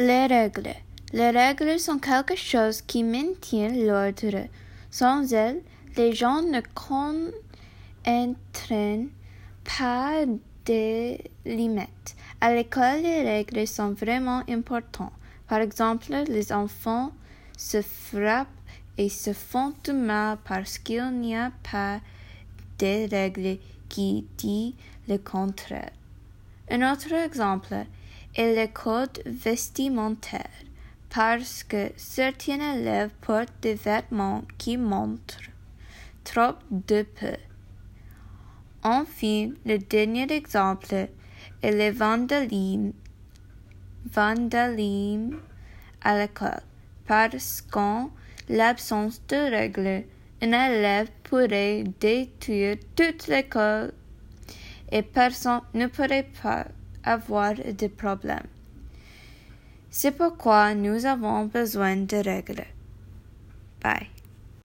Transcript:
Les règles. Les règles sont quelque chose qui maintient l'ordre. Sans elles, les gens ne connaîtront pas de limites. À l'école, les règles sont vraiment importantes. Par exemple, les enfants se frappent et se font du mal parce qu'il n'y a pas de règles qui disent le contraire. Un autre exemple est le code vestimentaire, parce que certains élèves portent des vêtements qui montrent trop de peu. Enfin, le dernier exemple est le vandalisme à l'école, parce qu'en l'absence de règles, un élève pourrait détruire toute l'école et personne ne pourrait pas avoir de problème. C'est pourquoi nous avons besoin de règles. Bye.